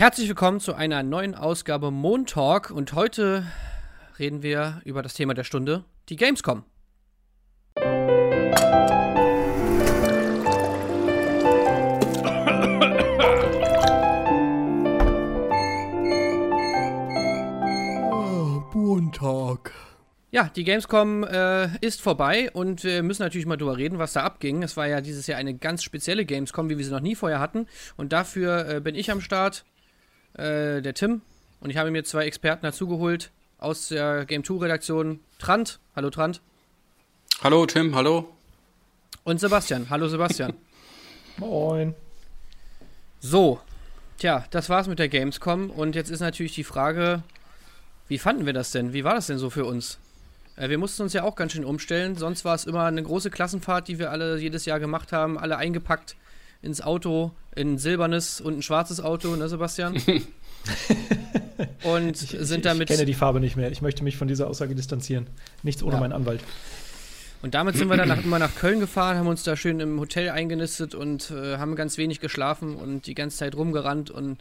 Herzlich willkommen zu einer neuen Ausgabe Moon Talk und heute reden wir über das Thema der Stunde, die Gamescom. Montag. Ja, die Gamescom äh, ist vorbei und wir müssen natürlich mal drüber reden, was da abging. Es war ja dieses Jahr eine ganz spezielle Gamescom, wie wir sie noch nie vorher hatten. Und dafür äh, bin ich am Start, äh, der Tim. Und ich habe mir zwei Experten dazugeholt aus der Game 2 Redaktion. Trant. Hallo Trant. Hallo Tim, hallo. Und Sebastian. Hallo Sebastian. Moin. So, tja, das war's mit der Gamescom. Und jetzt ist natürlich die Frage, wie fanden wir das denn? Wie war das denn so für uns? Äh, wir mussten uns ja auch ganz schön umstellen. Sonst war es immer eine große Klassenfahrt, die wir alle jedes Jahr gemacht haben. Alle eingepackt ins Auto, in ein silbernes und ein schwarzes Auto, ne, Sebastian? und Ich, sind damit. ich kenne die Farbe nicht mehr. Ich möchte mich von dieser Aussage distanzieren. Nichts ohne Ja. meinen Anwalt. Und damit sind wir dann nach, immer nach Köln gefahren, haben uns da schön im Hotel eingenistet und äh, haben ganz wenig geschlafen und die ganze Zeit rumgerannt und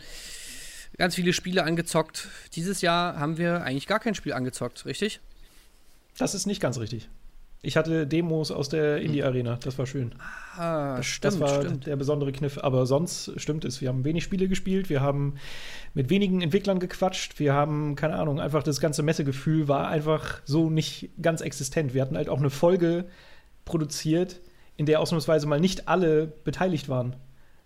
ganz viele Spiele angezockt. Dieses Jahr haben wir eigentlich gar kein Spiel angezockt, richtig? Das ist nicht ganz richtig. Ich hatte Demos aus der Indie-Arena. Das war schön. Ah, Das, stimmt, das war stimmt. der besondere Kniff. Aber sonst stimmt es. Wir haben wenig Spiele gespielt. Wir haben mit wenigen Entwicklern gequatscht. Wir haben, keine Ahnung, einfach das ganze Messegefühl war einfach so nicht ganz existent. Wir hatten halt auch eine Folge produziert, in der ausnahmsweise mal nicht alle beteiligt waren.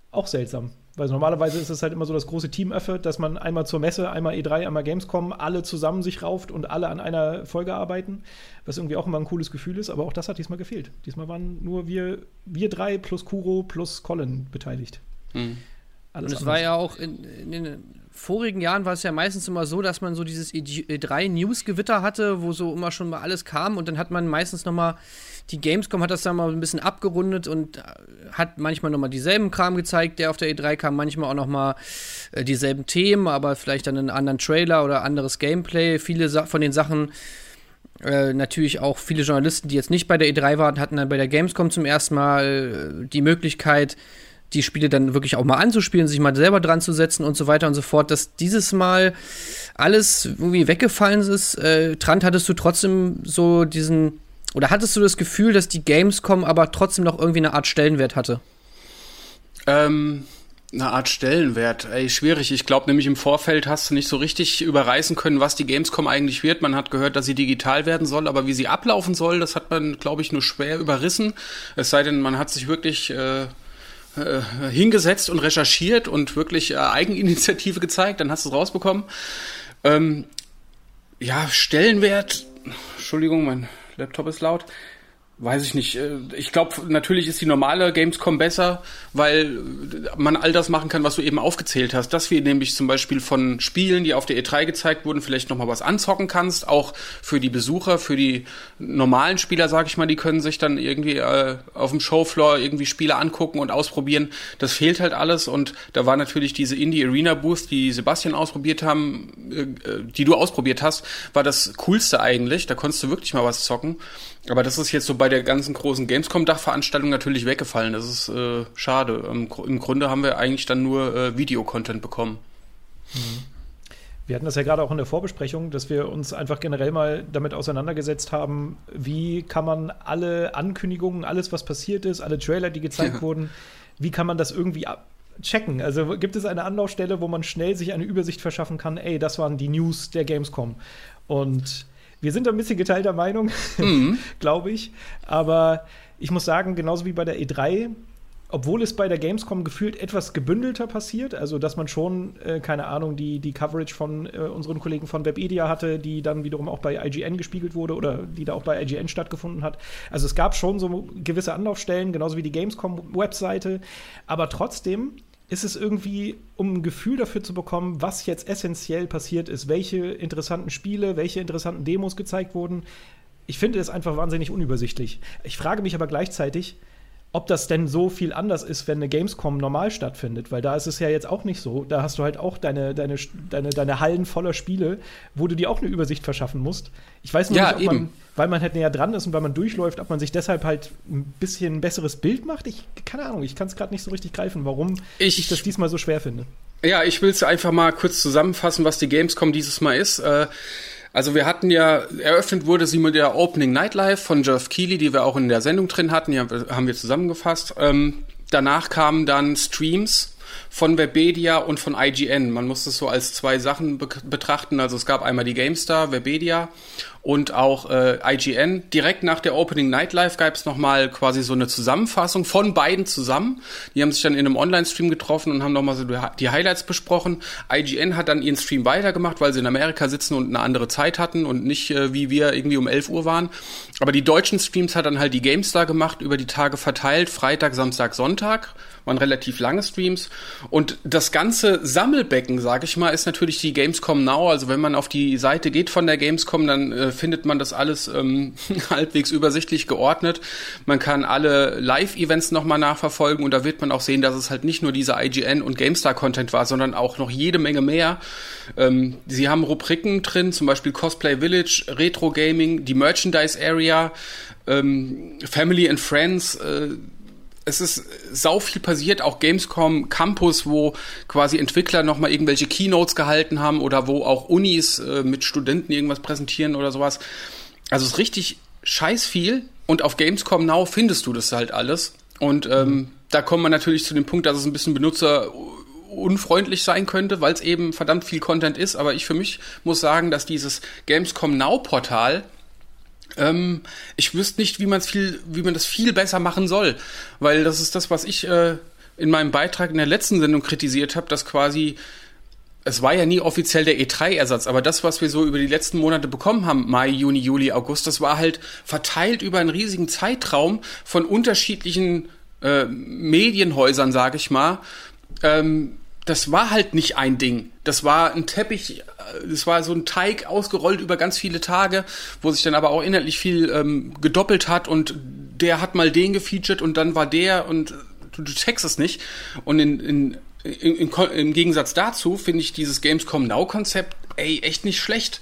Auch seltsam. Weil normalerweise ist es halt immer so das große Team-Effort, dass man einmal zur Messe, einmal E3, einmal Gamescom, alle zusammen sich rauft und alle an einer Folge arbeiten, was irgendwie auch immer ein cooles Gefühl ist, aber auch das hat diesmal gefehlt. Diesmal waren nur wir, wir drei plus Kuro plus Colin beteiligt. Hm. Und Alles es war ja auch in, in den vorigen Jahren war es ja meistens immer so, dass man so dieses E3-News-Gewitter hatte, wo so immer schon mal alles kam und dann hat man meistens noch mal die Gamescom hat das dann mal ein bisschen abgerundet und äh, hat manchmal noch mal dieselben Kram gezeigt, der auf der E3 kam, manchmal auch noch mal äh, dieselben Themen, aber vielleicht dann einen anderen Trailer oder anderes Gameplay. Viele von den Sachen äh, natürlich auch viele Journalisten, die jetzt nicht bei der E3 waren, hatten dann bei der Gamescom zum ersten Mal äh, die Möglichkeit, die Spiele dann wirklich auch mal anzuspielen, sich mal selber dran zu setzen und so weiter und so fort, dass dieses Mal alles irgendwie weggefallen ist. Äh, Trant, hattest du trotzdem so diesen, oder hattest du das Gefühl, dass die Gamescom aber trotzdem noch irgendwie eine Art Stellenwert hatte? Ähm, eine Art Stellenwert, ey, schwierig. Ich glaube nämlich im Vorfeld hast du nicht so richtig überreißen können, was die Gamescom eigentlich wird. Man hat gehört, dass sie digital werden soll, aber wie sie ablaufen soll, das hat man, glaube ich, nur schwer überrissen. Es sei denn, man hat sich wirklich äh, äh, hingesetzt und recherchiert und wirklich äh, Eigeninitiative gezeigt, dann hast du es rausbekommen. Ähm, ja, Stellenwert, Entschuldigung, mein Laptop ist laut. Weiß ich nicht. Äh, Ich glaube, natürlich ist die normale Gamescom besser, weil man all das machen kann, was du eben aufgezählt hast. Dass wir nämlich zum Beispiel von Spielen, die auf der E3 gezeigt wurden, vielleicht nochmal was anzocken kannst. Auch für die Besucher, für die normalen Spieler, sag ich mal, die können sich dann irgendwie äh, auf dem Showfloor irgendwie Spiele angucken und ausprobieren. Das fehlt halt alles. Und da war natürlich diese Indie Arena Booth, die Sebastian ausprobiert haben, äh, äh, die du ausprobiert hast, war das coolste eigentlich. Da konntest du wirklich mal was zocken. Aber das ist jetzt so bei der ganzen großen Gamescom-Dachveranstaltung natürlich weggefallen. Das ist äh, schade. Im, Gru- Im Grunde haben wir eigentlich dann nur äh, Videocontent bekommen. Wir hatten das ja gerade auch in der Vorbesprechung, dass wir uns einfach generell mal damit auseinandergesetzt haben, wie kann man alle Ankündigungen, alles, was passiert ist, alle Trailer, die gezeigt Ja. wurden, wie kann man das irgendwie checken? Also gibt es eine Anlaufstelle, wo man schnell sich eine Übersicht verschaffen kann, ey, das waren die News der Gamescom. Und wir sind ein bisschen geteilter Meinung, Mhm. glaube ich. Aber ich muss sagen, genauso wie bei der E3, obwohl es bei der Gamescom gefühlt etwas gebündelter passiert, also dass man schon, äh, keine Ahnung, die, die Coverage von äh, unseren Kollegen von Webedia hatte, die dann wiederum auch bei IGN gespiegelt wurde oder die da auch bei IGN stattgefunden hat. Also es gab schon so gewisse Anlaufstellen, genauso wie die Gamescom-Webseite, aber trotzdem ist es irgendwie, um ein Gefühl dafür zu bekommen, was jetzt essentiell passiert ist, welche interessanten Spiele, welche interessanten Demos gezeigt wurden. Ich finde es einfach wahnsinnig unübersichtlich. Ich frage mich aber gleichzeitig, ob das denn so viel anders ist, wenn eine Gamescom normal stattfindet, weil da ist es ja jetzt auch nicht so. Da hast du halt auch deine, deine, deine, deine Hallen voller Spiele, wo du dir auch eine Übersicht verschaffen musst. Ich weiß nur Ja, nicht, ob man, weil man halt näher dran ist und weil man durchläuft, ob man sich deshalb halt ein bisschen ein besseres Bild macht. Ich, keine Ahnung, ich kann es gerade nicht so richtig greifen, warum ich, Ich- das diesmal so schwer finde. Ja, ich will es einfach mal kurz zusammenfassen, was die Gamescom dieses Mal ist. Äh, also wir hatten ja, eröffnet wurde sie mit der Opening Nightlife von Jeff Keighley, die wir auch in der Sendung drin hatten, die haben wir zusammengefasst. Ähm, danach kamen dann Streams von Webedia und von IGN. Man muss es so als zwei Sachen be betrachten. Also es gab einmal die GameStar, Webedia und auch äh, IGN. Direkt nach der Opening Nightlife gab es nochmal quasi so eine Zusammenfassung von beiden zusammen. Die haben sich dann in einem Online-Stream getroffen und haben nochmal so die Highlights besprochen. IGN hat dann ihren Stream weitergemacht, weil sie in Amerika sitzen und eine andere Zeit hatten und nicht äh, wie wir irgendwie um 11 Uhr waren. Aber die deutschen Streams hat dann halt die GameStar gemacht, über die Tage verteilt, Freitag, Samstag, Sonntag waren relativ lange Streams. Und das ganze Sammelbecken, sag ich mal, ist natürlich die Gamescom Now. Also wenn man auf die Seite geht von der Gamescom, dann äh, findet man das alles ähm, halbwegs übersichtlich geordnet. Man kann alle Live-Events nochmal nachverfolgen und da wird man auch sehen, dass es halt nicht nur dieser IGN und GameStar-Content war, sondern auch noch jede Menge mehr. Ähm, sie haben Rubriken drin, zum Beispiel Cosplay Village, Retro Gaming, die Merchandise Area, ähm, Family and Friends, äh, es ist sau viel passiert, auch Gamescom Campus, wo quasi Entwickler nochmal irgendwelche Keynotes gehalten haben oder wo auch Unis äh, mit Studenten irgendwas präsentieren oder sowas. Also es ist richtig scheiß viel und auf Gamescom Now findest du das halt alles. Und ähm, mhm. da kommt man natürlich zu dem Punkt, dass es ein bisschen benutzerunfreundlich sein könnte, weil es eben verdammt viel Content ist. Aber ich für mich muss sagen, dass dieses Gamescom Now Portal ähm, ich wüsste nicht, wie man es viel, wie man das viel besser machen soll, weil das ist das, was ich äh, in meinem Beitrag in der letzten Sendung kritisiert habe, dass quasi es war ja nie offiziell der E3-Ersatz, aber das, was wir so über die letzten Monate bekommen haben, Mai, Juni, Juli, August, das war halt verteilt über einen riesigen Zeitraum von unterschiedlichen äh, Medienhäusern, sage ich mal. Ähm, das war halt nicht ein Ding. Das war ein Teppich, äh, das war so ein Teig ausgerollt über ganz viele Tage, wo sich dann aber auch inhaltlich viel ähm, gedoppelt hat und der hat mal den gefeatured und dann war der und du, du checkst es nicht. Und in, in, in, in im Gegensatz dazu finde ich dieses Gamescom Now-Konzept, ey, echt nicht schlecht.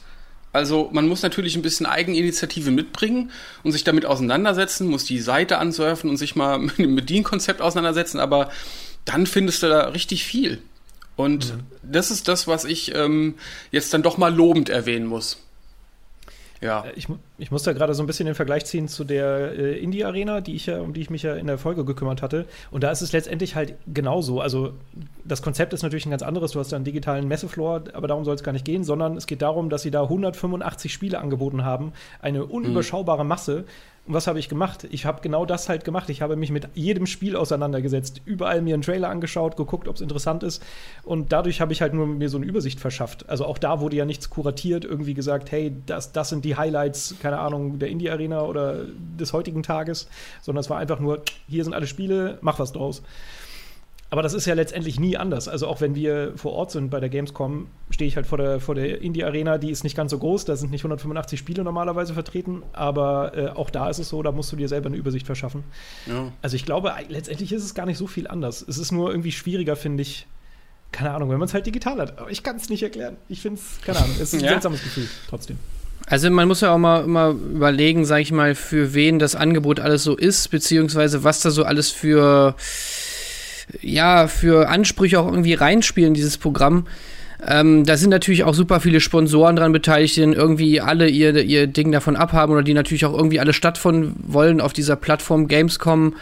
Also man muss natürlich ein bisschen Eigeninitiative mitbringen und sich damit auseinandersetzen, muss die Seite ansurfen und sich mal mit dem Bedienkonzept auseinandersetzen, aber dann findest du da richtig viel. Und mhm. das ist das, was ich ähm, jetzt dann doch mal lobend erwähnen muss. Ja. Äh, ich, ich muss da gerade so ein bisschen den Vergleich ziehen zu der äh, Indie-Arena, die ich ja, um die ich mich ja in der Folge gekümmert hatte. Und da ist es letztendlich halt genauso. Also das Konzept ist natürlich ein ganz anderes. Du hast da einen digitalen Messefloor, aber darum soll es gar nicht gehen, sondern es geht darum, dass sie da 185 Spiele angeboten haben. Eine unüberschaubare Masse, und was habe ich gemacht? Ich habe genau das halt gemacht. Ich habe mich mit jedem Spiel auseinandergesetzt, überall mir einen Trailer angeschaut, geguckt, ob es interessant ist. Und dadurch habe ich halt nur mir so eine Übersicht verschafft. Also auch da wurde ja nichts kuratiert, irgendwie gesagt, hey, das, das sind die Highlights, keine Ahnung, der Indie-Arena oder des heutigen Tages, sondern es war einfach nur, hier sind alle Spiele, mach was draus. Aber das ist ja letztendlich nie anders. Also auch wenn wir vor Ort sind bei der Gamescom, stehe ich halt vor der, vor der Indie-Arena, die ist nicht ganz so groß, da sind nicht 185 Spiele normalerweise vertreten, aber äh, auch da ist es so, da musst du dir selber eine Übersicht verschaffen. Ja. Also ich glaube, letztendlich ist es gar nicht so viel anders. Es ist nur irgendwie schwieriger, finde ich, keine Ahnung, wenn man es halt digital hat. Aber ich kann es nicht erklären. Ich finde es, keine Ahnung, es ist ein ja. seltsames Gefühl trotzdem. Also man muss ja auch mal immer überlegen, sag ich mal, für wen das Angebot alles so ist, beziehungsweise was da so alles für ja, für Ansprüche auch irgendwie reinspielen, dieses Programm. Ähm, da sind natürlich auch super viele Sponsoren dran beteiligt, die irgendwie alle ihr, ihr Ding davon abhaben oder die natürlich auch irgendwie alle stattfinden wollen auf dieser Plattform Gamescom.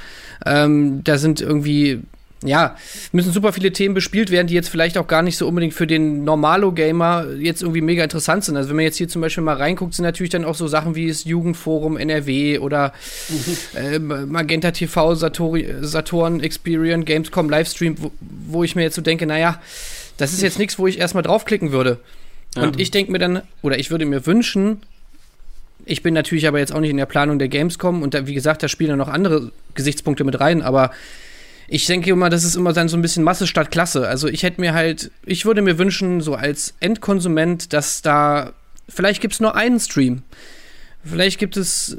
Ähm, da sind irgendwie ja, müssen super viele Themen bespielt werden, die jetzt vielleicht auch gar nicht so unbedingt für den Normalo-Gamer jetzt irgendwie mega interessant sind. Also wenn man jetzt hier zum Beispiel mal reinguckt, sind natürlich dann auch so Sachen wie das Jugendforum NRW oder äh, Magenta TV, Satori, Saturn, Experience, Gamescom, Livestream, wo, wo ich mir jetzt so denke, naja, das ist jetzt nichts, wo ich erstmal draufklicken würde. Ja. Und ich denke mir dann, oder ich würde mir wünschen, ich bin natürlich aber jetzt auch nicht in der Planung der Gamescom und da, wie gesagt, da spielen dann noch andere Gesichtspunkte mit rein, aber ich denke immer, das ist immer dann so ein bisschen Masse statt Klasse. Also ich hätte mir halt, ich würde mir wünschen, so als Endkonsument, dass da, vielleicht gibt es nur einen Stream. Vielleicht gibt es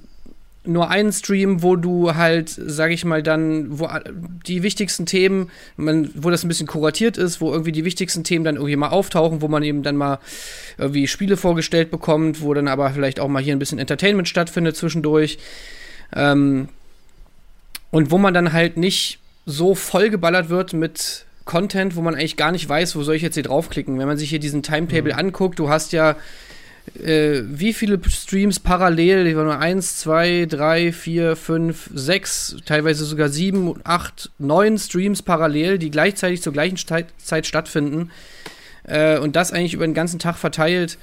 nur einen Stream, wo du halt, sag ich mal, dann, wo die wichtigsten Themen, man, wo das ein bisschen kuratiert ist, wo irgendwie die wichtigsten Themen dann irgendwie mal auftauchen, wo man eben dann mal irgendwie Spiele vorgestellt bekommt, wo dann aber vielleicht auch mal hier ein bisschen Entertainment stattfindet zwischendurch. Ähm, und wo man dann halt nicht so vollgeballert wird mit Content, wo man eigentlich gar nicht weiß, wo soll ich jetzt hier draufklicken. Wenn man sich hier diesen Timetable mhm. anguckt, du hast ja äh, wie viele Streams parallel? Die waren eins, zwei, drei, vier, fünf, sechs, teilweise sogar sieben, acht, neun Streams parallel, die gleichzeitig zur gleichen Zeit stattfinden. Äh, und das eigentlich über den ganzen Tag verteilt.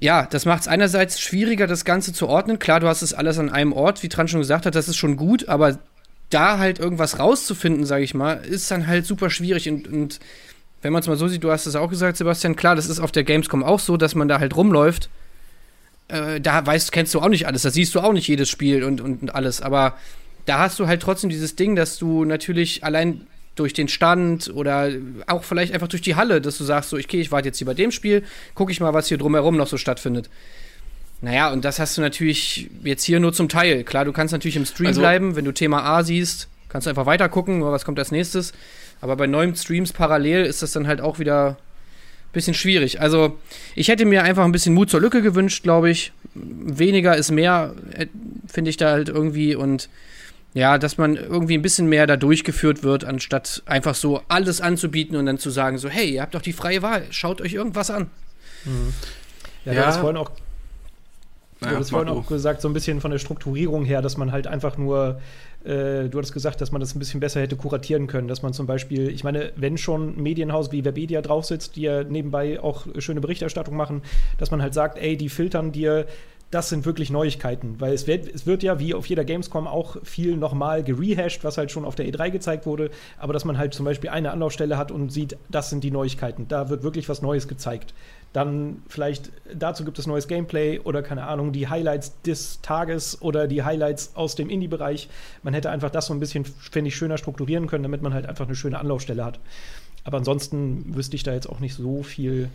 Ja, das macht es einerseits schwieriger, das Ganze zu ordnen. Klar, du hast es alles an einem Ort, wie Tran schon gesagt hat, das ist schon gut, aber da halt irgendwas rauszufinden, sage ich mal, ist dann halt super schwierig und, und wenn man es mal so sieht, du hast es auch gesagt, Sebastian, klar, das ist auf der Gamescom auch so, dass man da halt rumläuft. Äh, da weißt, kennst du auch nicht alles, da siehst du auch nicht jedes Spiel und, und, und alles, aber da hast du halt trotzdem dieses Ding, dass du natürlich allein durch den Stand oder auch vielleicht einfach durch die Halle, dass du sagst, so, okay, ich warte jetzt hier bei dem Spiel, gucke ich mal, was hier drumherum noch so stattfindet. Naja, und das hast du natürlich jetzt hier nur zum Teil. Klar, du kannst natürlich im Stream also, bleiben, wenn du Thema A siehst, kannst du einfach weiter gucken, was kommt als nächstes. Aber bei neuen Streams parallel ist das dann halt auch wieder ein bisschen schwierig. Also, ich hätte mir einfach ein bisschen Mut zur Lücke gewünscht, glaube ich. Weniger ist mehr, äh, finde ich da halt irgendwie. Und ja, dass man irgendwie ein bisschen mehr da durchgeführt wird, anstatt einfach so alles anzubieten und dann zu sagen, so, hey, ihr habt doch die freie Wahl, schaut euch irgendwas an. Mhm. Ja, ja. das vorhin auch naja, du hast vorhin auch gesagt, so ein bisschen von der Strukturierung her, dass man halt einfach nur äh, du hattest gesagt, dass man das ein bisschen besser hätte kuratieren können, dass man zum Beispiel, ich meine, wenn schon ein Medienhaus wie Webedia drauf sitzt, die ja nebenbei auch schöne Berichterstattung machen, dass man halt sagt, ey, die filtern dir das sind wirklich Neuigkeiten, weil es wird, es wird ja wie auf jeder Gamescom auch viel nochmal gerehashed, was halt schon auf der E3 gezeigt wurde, aber dass man halt zum Beispiel eine Anlaufstelle hat und sieht, das sind die Neuigkeiten, da wird wirklich was Neues gezeigt. Dann vielleicht dazu gibt es neues Gameplay oder keine Ahnung, die Highlights des Tages oder die Highlights aus dem Indie-Bereich. Man hätte einfach das so ein bisschen, finde ich, schöner strukturieren können, damit man halt einfach eine schöne Anlaufstelle hat. Aber ansonsten wüsste ich da jetzt auch nicht so viel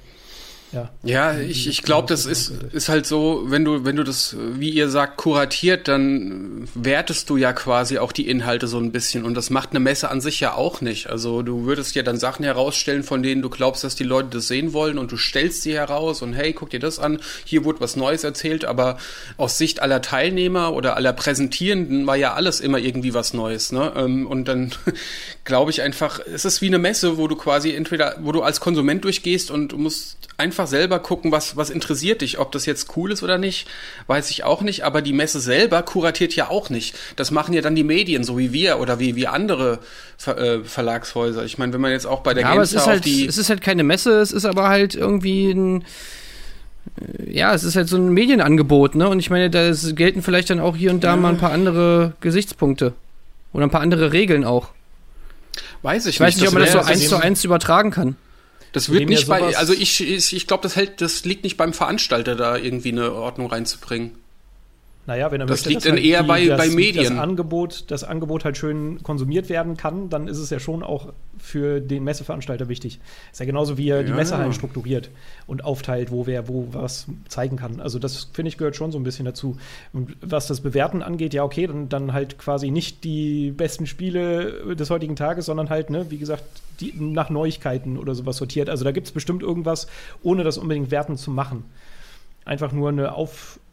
ja, ja ich, ich glaube, das ist, ist halt so, wenn du, wenn du das, wie ihr sagt, kuratiert, dann wertest du ja quasi auch die Inhalte so ein bisschen. Und das macht eine Messe an sich ja auch nicht. Also du würdest ja dann Sachen herausstellen, von denen du glaubst, dass die Leute das sehen wollen und du stellst sie heraus und hey, guck dir das an, hier wurde was Neues erzählt, aber aus Sicht aller Teilnehmer oder aller Präsentierenden war ja alles immer irgendwie was Neues. Ne? Ähm, und dann glaube ich einfach, es ist wie eine Messe, wo du quasi entweder, wo du als Konsument durchgehst und du musst einfach selber gucken, was, was interessiert dich. Ob das jetzt cool ist oder nicht, weiß ich auch nicht. Aber die Messe selber kuratiert ja auch nicht. Das machen ja dann die Medien, so wie wir oder wie, wie andere Ver, äh, Verlagshäuser. Ich meine, wenn man jetzt auch bei der ja, GameStar aber es ist halt, Es ist halt keine Messe, es ist aber halt irgendwie ein ja, es ist halt so ein Medienangebot, ne? Und ich meine, da gelten vielleicht dann auch hier und da mal ein paar andere Gesichtspunkte. Oder ein paar andere Regeln auch. Weiß ich, ich weiß nicht, ob man das so eins zu eins übertragen kann. Das wird nicht bei, also ich, ich, ich glaube, das hält, das liegt nicht beim Veranstalter, da irgendwie eine Ordnung reinzubringen. Naja, wenn er das möchte, liegt dann halt eher die, bei, das, bei Medien. Das Angebot, das Angebot halt schön konsumiert werden kann, dann ist es ja schon auch für den Messeveranstalter wichtig. Ist ja genauso, wie er ja. die Messehallen strukturiert und aufteilt, wo wer wo was zeigen kann. Also das finde ich gehört schon so ein bisschen dazu. Und was das Bewerten angeht, ja okay, dann, dann halt quasi nicht die besten Spiele des heutigen Tages, sondern halt, ne, wie gesagt, die nach Neuigkeiten oder sowas sortiert. Also da gibt es bestimmt irgendwas, ohne das unbedingt werten zu machen. Einfach nur eine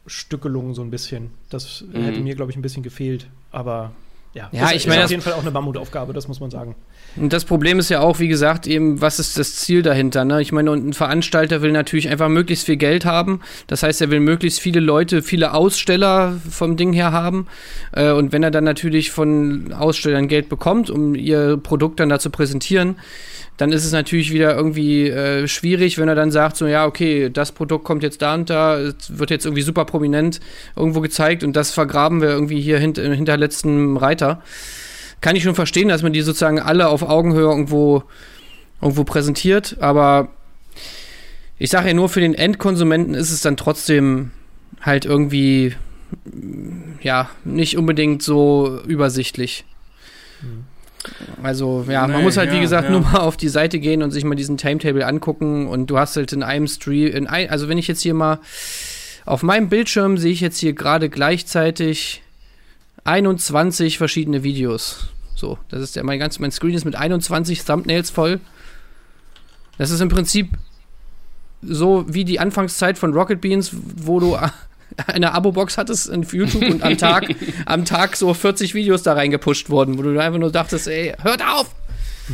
Aufstückelung so ein bisschen. Das mhm. hätte mir, glaube ich, ein bisschen gefehlt. Aber ja, ja ich meine, auf jeden Fall auch eine Mammutaufgabe, das muss man sagen. Und das Problem ist ja auch, wie gesagt, eben, was ist das Ziel dahinter? Ne? Ich meine, und ein Veranstalter will natürlich einfach möglichst viel Geld haben. Das heißt, er will möglichst viele Leute, viele Aussteller vom Ding her haben. Äh, und wenn er dann natürlich von Ausstellern Geld bekommt, um ihr Produkt dann da zu präsentieren, dann ist es natürlich wieder irgendwie äh, schwierig, wenn er dann sagt, so ja, okay, das Produkt kommt jetzt da und da, wird jetzt irgendwie super prominent irgendwo gezeigt und das vergraben wir irgendwie hier hint hinter letzten Reiter. Kann ich schon verstehen, dass man die sozusagen alle auf Augenhöhe irgendwo, irgendwo präsentiert, aber ich sage ja nur, für den Endkonsumenten ist es dann trotzdem halt irgendwie, ja, nicht unbedingt so übersichtlich. Mhm. Also, ja, nee, man muss halt, wie gesagt, ja. nur mal auf die Seite gehen und sich mal diesen Timetable angucken und du hast halt in einem Stream, in ein, also wenn ich jetzt hier mal auf meinem Bildschirm sehe ich jetzt hier gerade gleichzeitig 21 verschiedene Videos. So, das ist ja mein ganz, mein Screen ist mit 21 Thumbnails voll. Das ist im Prinzip so wie die Anfangszeit von Rocket Beans, wo du eine Abo-Box hattest in YouTube und am Tag, am Tag so 40 Videos da reingepusht wurden, wo du einfach nur dachtest, ey, hört auf!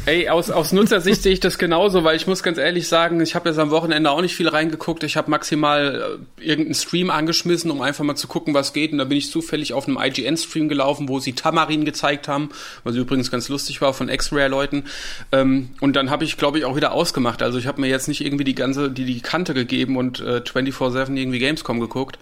Ey, aus, aus Nutzersicht sehe ich das genauso, weil ich muss ganz ehrlich sagen, ich habe jetzt am Wochenende auch nicht viel reingeguckt. Ich habe maximal äh, irgendeinen Stream angeschmissen, um einfach mal zu gucken, was geht. Und da bin ich zufällig auf einem IGN-Stream gelaufen, wo sie Tamarin gezeigt haben, was übrigens ganz lustig war von X-Rare-Leuten. Ähm, und dann habe ich, glaube ich, auch wieder ausgemacht. Also ich habe mir jetzt nicht irgendwie die ganze, die, die Kante gegeben und äh, 24-7 irgendwie Gamescom geguckt.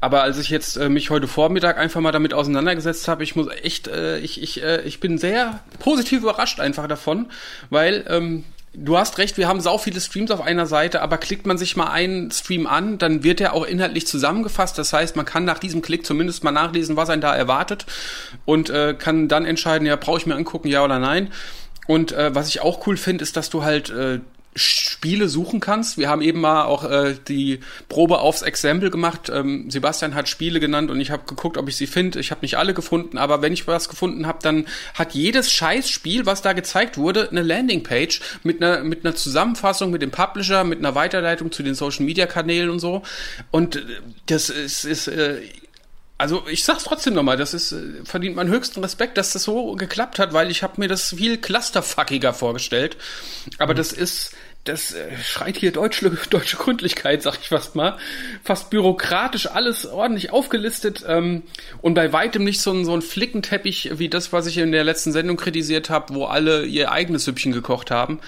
Aber als ich jetzt äh, mich heute Vormittag einfach mal damit auseinandergesetzt habe, ich muss echt, äh, ich, ich, äh, ich bin sehr positiv überrascht einfach davon, weil ähm, du hast recht, wir haben sau viele Streams auf einer Seite, aber klickt man sich mal einen Stream an, dann wird er auch inhaltlich zusammengefasst. Das heißt, man kann nach diesem Klick zumindest mal nachlesen, was einen da erwartet und äh, kann dann entscheiden, ja, brauche ich mir angucken, ja oder nein. Und äh, was ich auch cool finde, ist, dass du halt äh, Spiele suchen kannst. Wir haben eben mal auch äh, die Probe aufs Exempel gemacht. Ähm, Sebastian hat Spiele genannt und ich habe geguckt, ob ich sie finde. Ich habe nicht alle gefunden, aber wenn ich was gefunden habe, dann hat jedes Scheißspiel, was da gezeigt wurde, eine Landingpage mit einer mit einer Zusammenfassung mit dem Publisher, mit einer Weiterleitung zu den Social Media Kanälen und so. Und äh, das ist, ist äh, also ich sag's trotzdem nochmal, das ist äh, verdient meinen höchsten Respekt, dass das so geklappt hat, weil ich habe mir das viel clusterfuckiger vorgestellt. Aber mhm. das ist das äh, schreit hier deutsche, deutsche Gründlichkeit, sag ich fast mal. Fast bürokratisch alles ordentlich aufgelistet ähm, und bei weitem nicht so ein, so ein Flickenteppich wie das, was ich in der letzten Sendung kritisiert habe, wo alle ihr eigenes Süppchen gekocht haben.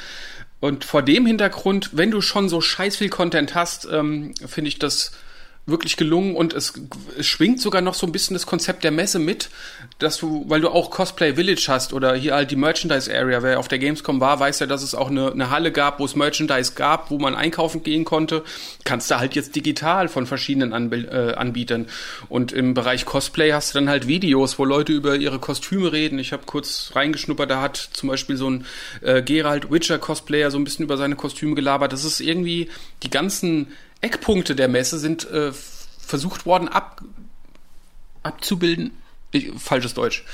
Und vor dem Hintergrund, wenn du schon so scheiß viel Content hast, ähm, finde ich das wirklich gelungen und es, es, schwingt sogar noch so ein bisschen das Konzept der Messe mit, dass du, weil du auch Cosplay Village hast oder hier halt die Merchandise Area, wer auf der Gamescom war, weiß ja, dass es auch eine, eine Halle gab, wo es Merchandise gab, wo man einkaufen gehen konnte. Kannst du halt jetzt digital von verschiedenen Anb äh, Anbietern. Und im Bereich Cosplay hast du dann halt Videos, wo Leute über ihre Kostüme reden. Ich habe kurz reingeschnuppert, da hat zum Beispiel so ein äh, Gerald Witcher Cosplayer so ein bisschen über seine Kostüme gelabert. Das ist irgendwie die ganzen Eckpunkte der Messe sind äh, versucht worden ab, abzubilden. Ich, falsches Deutsch.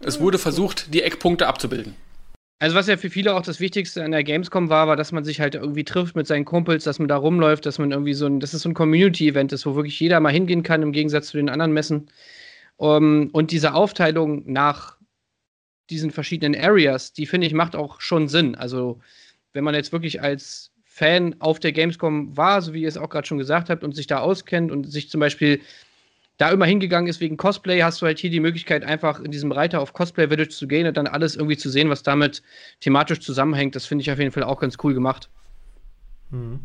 Es wurde versucht, die Eckpunkte abzubilden. Also was ja für viele auch das Wichtigste an der Gamescom war, war, dass man sich halt irgendwie trifft mit seinen Kumpels, dass man da rumläuft, dass man irgendwie so ein, dass es so ein Community-Event ist, wo wirklich jeder mal hingehen kann, im Gegensatz zu den anderen Messen. Um, und diese Aufteilung nach diesen verschiedenen Areas, die finde ich macht auch schon Sinn. Also wenn man jetzt wirklich als Fan auf der Gamescom war, so wie ihr es auch gerade schon gesagt habt, und sich da auskennt und sich zum Beispiel da immer hingegangen ist wegen Cosplay, hast du halt hier die Möglichkeit, einfach in diesem Reiter auf Cosplay Village zu gehen und dann alles irgendwie zu sehen, was damit thematisch zusammenhängt. Das finde ich auf jeden Fall auch ganz cool gemacht. Mhm.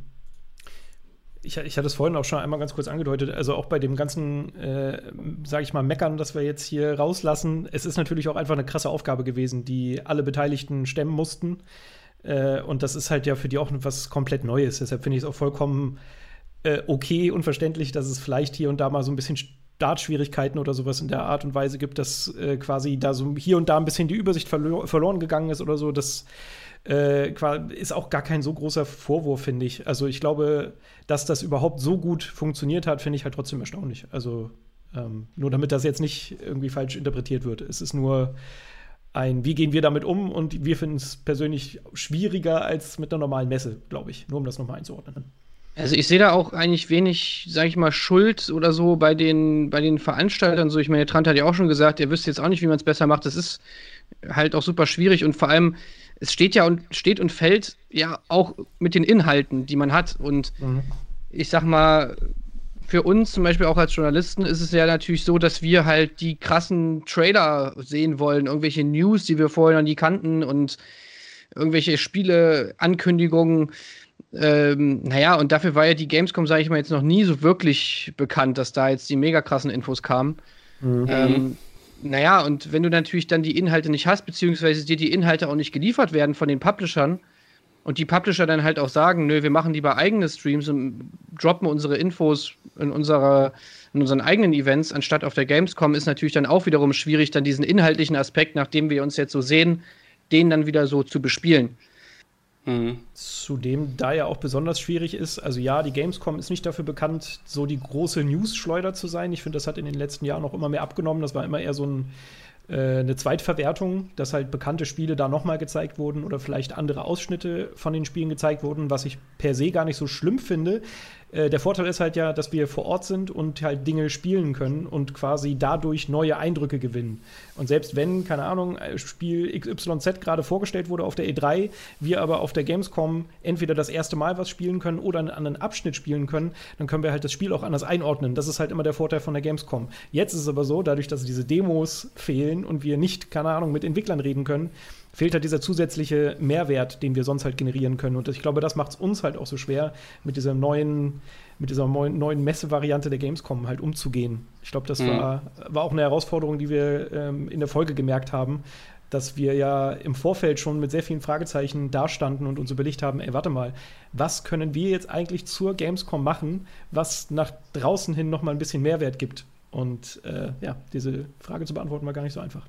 Ich, ich, hatte es vorhin auch schon einmal ganz kurz angedeutet, also auch bei dem ganzen, äh, sage ich mal, Meckern, das wir jetzt hier rauslassen, es ist natürlich auch einfach eine krasse Aufgabe gewesen, die alle Beteiligten stemmen mussten. Äh, und das ist halt ja für die auch was komplett Neues. Deshalb finde ich es auch vollkommen äh, okay und verständlich, dass es vielleicht hier und da mal so ein bisschen Startschwierigkeiten oder sowas in der Art und Weise gibt, dass äh, quasi da so hier und da ein bisschen die Übersicht verlo verloren gegangen ist oder so. Das äh, ist auch gar kein so großer Vorwurf, finde ich. Also ich glaube, dass das überhaupt so gut funktioniert hat, finde ich halt trotzdem erstaunlich. Also ähm, nur damit das jetzt nicht irgendwie falsch interpretiert wird. Es ist nur ein, wie gehen wir damit um und wir finden es persönlich schwieriger als mit einer normalen Messe, glaube ich, nur um das nochmal einzuordnen. Also ich sehe da auch eigentlich wenig, sage ich mal, Schuld oder so bei den, bei den Veranstaltern. So, ich meine, Trant hat ja auch schon gesagt, ihr wisst jetzt auch nicht, wie man es besser macht. Das ist halt auch super schwierig und vor allem, es steht ja und steht und fällt ja auch mit den Inhalten, die man hat. Und mhm. ich sag mal, für uns zum Beispiel auch als Journalisten ist es ja natürlich so, dass wir halt die krassen Trailer sehen wollen, irgendwelche News, die wir vorher noch nie kannten und irgendwelche Spiele-Ankündigungen. Ähm, naja, und dafür war ja die Gamescom, sage ich mal, jetzt noch nie so wirklich bekannt, dass da jetzt die mega krassen Infos kamen. Mhm. Ähm, naja, und wenn du natürlich dann die Inhalte nicht hast, beziehungsweise dir die Inhalte auch nicht geliefert werden von den Publishern, und die Publisher dann halt auch sagen, nö, wir machen lieber eigene Streams und droppen unsere Infos in, unserer, in unseren eigenen Events, anstatt auf der Gamescom, ist natürlich dann auch wiederum schwierig, dann diesen inhaltlichen Aspekt, nachdem wir uns jetzt so sehen, den dann wieder so zu bespielen. Mhm. Zudem da ja auch besonders schwierig ist, also ja, die Gamescom ist nicht dafür bekannt, so die große News-Schleuder zu sein. Ich finde, das hat in den letzten Jahren auch immer mehr abgenommen. Das war immer eher so ein äh, eine Zweitverwertung, dass halt bekannte Spiele da nochmal gezeigt wurden oder vielleicht andere Ausschnitte von den Spielen gezeigt wurden, was ich per se gar nicht so schlimm finde. Äh, der Vorteil ist halt ja, dass wir vor Ort sind und halt Dinge spielen können und quasi dadurch neue Eindrücke gewinnen. Und selbst wenn, keine Ahnung, Spiel XYZ gerade vorgestellt wurde auf der E3, wir aber auf der Gamescom entweder das erste Mal was spielen können oder einen anderen Abschnitt spielen können, dann können wir halt das Spiel auch anders einordnen. Das ist halt immer der Vorteil von der Gamescom. Jetzt ist es aber so, dadurch, dass diese Demos fehlen und wir nicht, keine Ahnung, mit Entwicklern reden können, fehlt halt dieser zusätzliche Mehrwert, den wir sonst halt generieren können. Und ich glaube, das macht es uns halt auch so schwer, mit dieser neuen, mit dieser neuen Messevariante der Gamescom halt umzugehen. Ich glaube, das mhm. war, war auch eine Herausforderung, die wir ähm, in der Folge gemerkt haben, dass wir ja im Vorfeld schon mit sehr vielen Fragezeichen dastanden und uns überlegt haben, ey, warte mal, was können wir jetzt eigentlich zur Gamescom machen, was nach draußen hin noch mal ein bisschen Mehrwert gibt? Und äh, ja, diese Frage zu beantworten war gar nicht so einfach.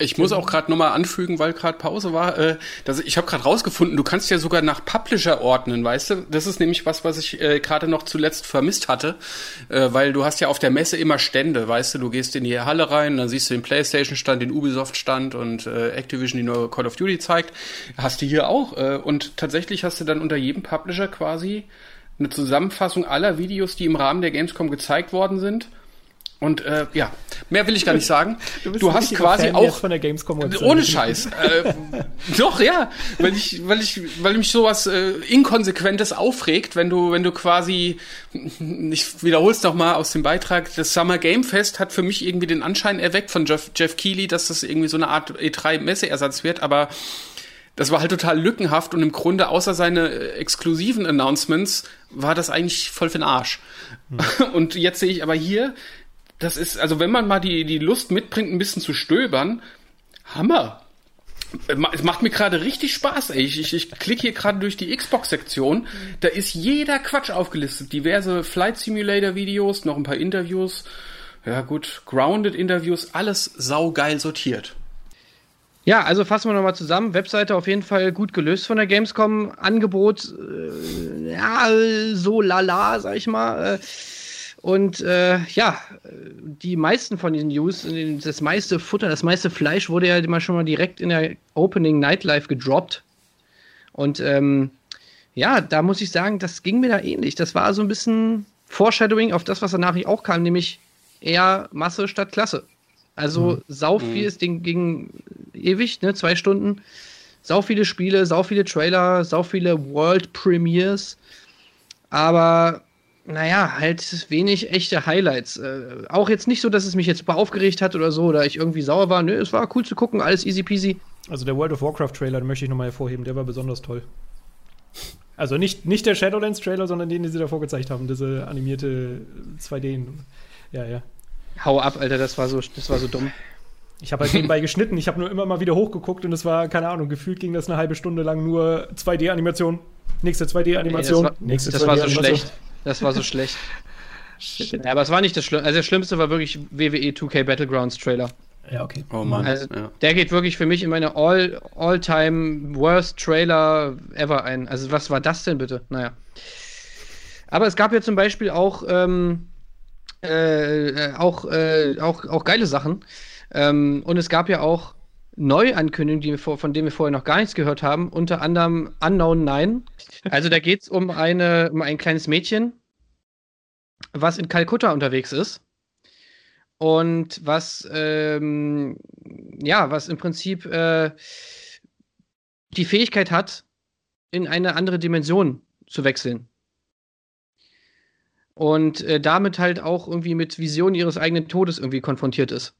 Ich muss auch gerade nochmal anfügen, weil gerade Pause war, äh, dass ich habe gerade rausgefunden, du kannst ja sogar nach Publisher ordnen, weißt du? Das ist nämlich was, was ich äh, gerade noch zuletzt vermisst hatte, äh, weil du hast ja auf der Messe immer Stände, weißt du? Du gehst in die Halle rein, dann siehst du den PlayStation-Stand, den Ubisoft-Stand und äh, Activision, die neue Call of Duty zeigt. Hast du hier auch äh, und tatsächlich hast du dann unter jedem Publisher quasi eine Zusammenfassung aller Videos, die im Rahmen der Gamescom gezeigt worden sind und äh, ja, mehr will ich gar nicht sagen. Du, du hast quasi Fan auch von der Gamescom ohne Scheiß. äh, doch ja, weil ich, weil ich, weil mich sowas äh, inkonsequentes aufregt, wenn du, wenn du quasi, ich wiederhole es noch mal aus dem Beitrag, das Summer Game Fest hat für mich irgendwie den Anschein erweckt von Jeff, Jeff Keighley, dass das irgendwie so eine Art E3-Messeersatz wird, aber das war halt total lückenhaft und im Grunde außer seine äh, exklusiven Announcements war das eigentlich voll für den Arsch. Hm. Und jetzt sehe ich aber hier, das ist, also wenn man mal die, die Lust mitbringt, ein bisschen zu stöbern, Hammer. Es macht mir gerade richtig Spaß, ey. Ich, ich, ich klicke hier gerade durch die Xbox-Sektion. Da ist jeder Quatsch aufgelistet. Diverse Flight Simulator-Videos, noch ein paar Interviews. Ja gut, Grounded-Interviews, alles saugeil sortiert. Ja, also fassen wir nochmal zusammen. Webseite auf jeden Fall gut gelöst von der Gamescom. Angebot, äh, ja, so lala, sag ich mal. Äh, und äh, ja, die meisten von diesen News, das meiste Futter, das meiste Fleisch wurde ja immer schon mal direkt in der Opening Nightlife gedroppt. Und ähm, ja, da muss ich sagen, das ging mir da ähnlich. Das war so ein bisschen Foreshadowing auf das, was danach auch kam, nämlich eher Masse statt Klasse. Also mhm. sau viel, es Ding ging ewig, ne, zwei Stunden. Sau viele Spiele, sau viele Trailer, sau viele World Premiers. Aber naja, halt wenig echte Highlights. Äh, auch jetzt nicht so, dass es mich jetzt super aufgeregt hat oder so, oder ich irgendwie sauer war. Nö, es war cool zu gucken, alles easy peasy. Also der World of Warcraft Trailer, den möchte ich nochmal hervorheben, der war besonders toll. Also nicht, nicht der Shadowlands Trailer, sondern den, den sie davor gezeigt haben, diese animierte 2D. Ja, ja. Hau ab, Alter, das war so, das war so dumm. Ich habe halt nebenbei geschnitten, ich habe nur immer mal wieder hochgeguckt und es war, keine Ahnung, gefühlt ging das eine halbe Stunde lang nur 2D-Animation. Nächste 2D-Animation. Nee, nächste das war so schlecht. Das war so schlecht. ja, aber es war nicht das Schlimmste. Also das Schlimmste war wirklich WWE 2K Battlegrounds Trailer. Ja, okay. Oh Mann. Also, ja. Der geht wirklich für mich in meine All, All-Time Worst Trailer ever ein. Also was war das denn bitte? Naja. Aber es gab ja zum Beispiel auch, ähm, äh, auch, äh, auch, auch geile Sachen. Ähm, und es gab ja auch Neuankündigungen, die vor, von denen wir vorher noch gar nichts gehört haben, unter anderem Unknown 9. Also da geht es um, um ein kleines Mädchen, was in Kalkutta unterwegs ist. Und was, ähm, ja, was im Prinzip äh, die Fähigkeit hat, in eine andere Dimension zu wechseln. Und äh, damit halt auch irgendwie mit Visionen ihres eigenen Todes irgendwie konfrontiert ist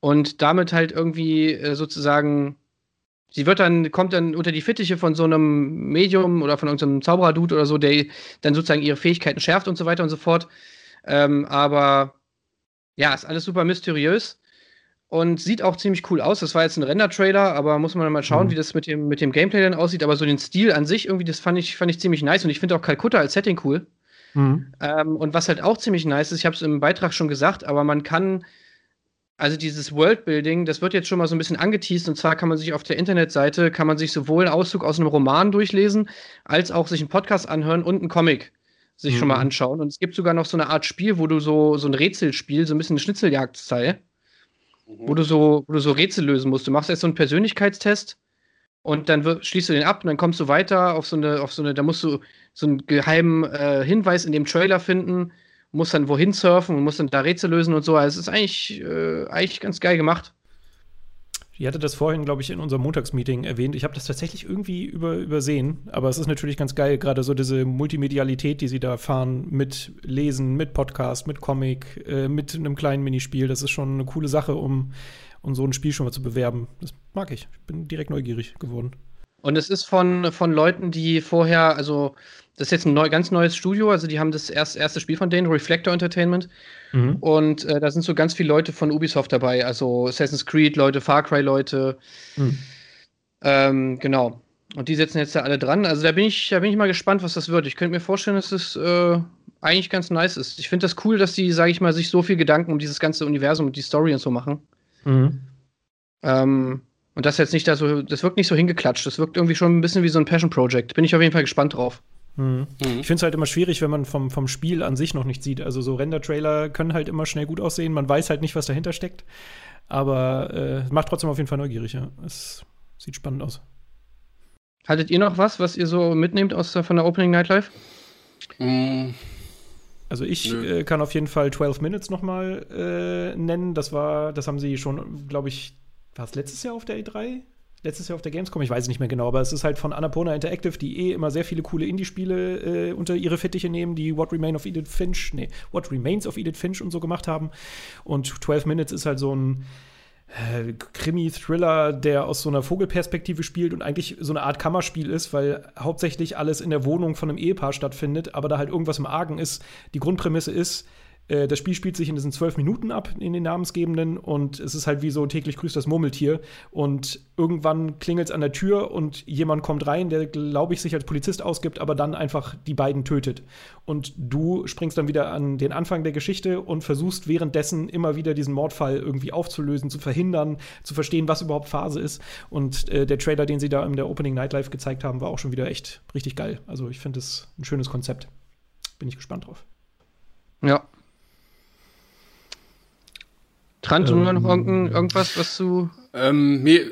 und damit halt irgendwie äh, sozusagen, sie wird dann, kommt dann unter die Fittiche von so einem Medium oder von irgendeinem Zauberer-Dude oder so, der dann sozusagen ihre Fähigkeiten schärft und so weiter und so fort. Ähm, aber ja, ist alles super mysteriös und sieht auch ziemlich cool aus. Das war jetzt ein Render-Trailer, aber muss man mal schauen, mhm. wie das mit dem, mit dem Gameplay dann aussieht. Aber so den Stil an sich irgendwie, das fand ich, fand ich ziemlich nice und ich finde auch Kalkutta als Setting cool. Mhm. Ähm, und was halt auch ziemlich nice ist, ich habe es im Beitrag schon gesagt, aber man kann also dieses Worldbuilding, das wird jetzt schon mal so ein bisschen angeteased und zwar kann man sich auf der Internetseite, kann man sich sowohl einen Auszug aus einem Roman durchlesen, als auch sich einen Podcast anhören und einen Comic sich mhm. schon mal mhm. anschauen. Und es gibt sogar noch so eine Art Spiel, wo du so, so ein Rätselspiel, so ein bisschen Schnitzeljagd-Style, mhm. wo du so, wo du so Rätsel lösen musst. Du machst erst so einen Persönlichkeitstest und dann schließt du den ab und dann kommst du weiter auf so eine, auf so eine, da musst du so einen geheimen äh, Hinweis in dem Trailer finden, musst dann wohin surfen und musst dann da Rätsel lösen und so. Also es ist eigentlich, äh, eigentlich ganz geil gemacht. Ich hatte das vorhin, glaube ich, in unserem Montagsmeeting erwähnt. Ich habe das tatsächlich irgendwie über, übersehen. Aber es ist natürlich ganz geil, gerade so diese Multimedialität, die sie da fahren, mit Lesen, mit Podcast, mit Comic, äh, mit einem kleinen Minispiel. Das ist schon eine coole Sache, um, um so ein Spiel schon mal zu bewerben. Das mag ich. Ich bin direkt neugierig geworden. Und es ist von, von Leuten, die vorher, also das ist jetzt ein neu, ganz neues Studio, also die haben das erst, erste Spiel von denen, Reflector Entertainment. Mhm. Und äh, da sind so ganz viele Leute von Ubisoft dabei, also Assassin's Creed Leute, Far Cry Leute. Mhm. Ähm, genau. Und die sitzen jetzt da alle dran. Also da bin ich, da bin ich mal gespannt, was das wird. Ich könnte mir vorstellen, dass es äh, eigentlich ganz nice ist. Ich finde das cool, dass die, sage ich mal, sich so viel Gedanken um dieses ganze Universum und die Story und so machen. Mhm. Ähm, und das jetzt nicht da so, das wirkt nicht so hingeklatscht. Das wirkt irgendwie schon ein bisschen wie so ein Passion Project. Bin ich auf jeden Fall gespannt drauf. Mhm. Mhm. Ich finde es halt immer schwierig, wenn man vom, vom Spiel an sich noch nicht sieht. Also so Render-Trailer können halt immer schnell gut aussehen. Man weiß halt nicht, was dahinter steckt. Aber äh, macht trotzdem auf jeden Fall neugierig. Ja. Es sieht spannend aus. Hattet ihr noch was, was ihr so mitnehmt aus, von der Opening Nightlife? Mhm. Also ich äh, kann auf jeden Fall 12 Minutes noch mal äh, nennen. Das war, das haben sie schon, glaube ich, war es letztes Jahr auf der E3? Letztes Jahr auf der Gamescom, ich weiß nicht mehr genau, aber es ist halt von Annapurna Interactive, die eh immer sehr viele coole Indie-Spiele äh, unter ihre Fittiche nehmen, die What Remains of Edith Finch, nee, What Remains of Edith Finch und so gemacht haben. Und 12 Minutes ist halt so ein äh, Krimi-Thriller, der aus so einer Vogelperspektive spielt und eigentlich so eine Art Kammerspiel ist, weil hauptsächlich alles in der Wohnung von einem Ehepaar stattfindet, aber da halt irgendwas im Argen ist. Die Grundprämisse ist, äh, das Spiel spielt sich in diesen zwölf Minuten ab, in den namensgebenden, und es ist halt wie so täglich grüßt das Murmeltier. Und irgendwann klingelt es an der Tür und jemand kommt rein, der, glaube ich, sich als Polizist ausgibt, aber dann einfach die beiden tötet. Und du springst dann wieder an den Anfang der Geschichte und versuchst währenddessen immer wieder diesen Mordfall irgendwie aufzulösen, zu verhindern, zu verstehen, was überhaupt Phase ist. Und äh, der Trailer, den sie da in der Opening Nightlife gezeigt haben, war auch schon wieder echt richtig geil. Also ich finde es ein schönes Konzept. Bin ich gespannt drauf. Ja, Trant, ähm, noch irgendwas, was du. Ähm, mir,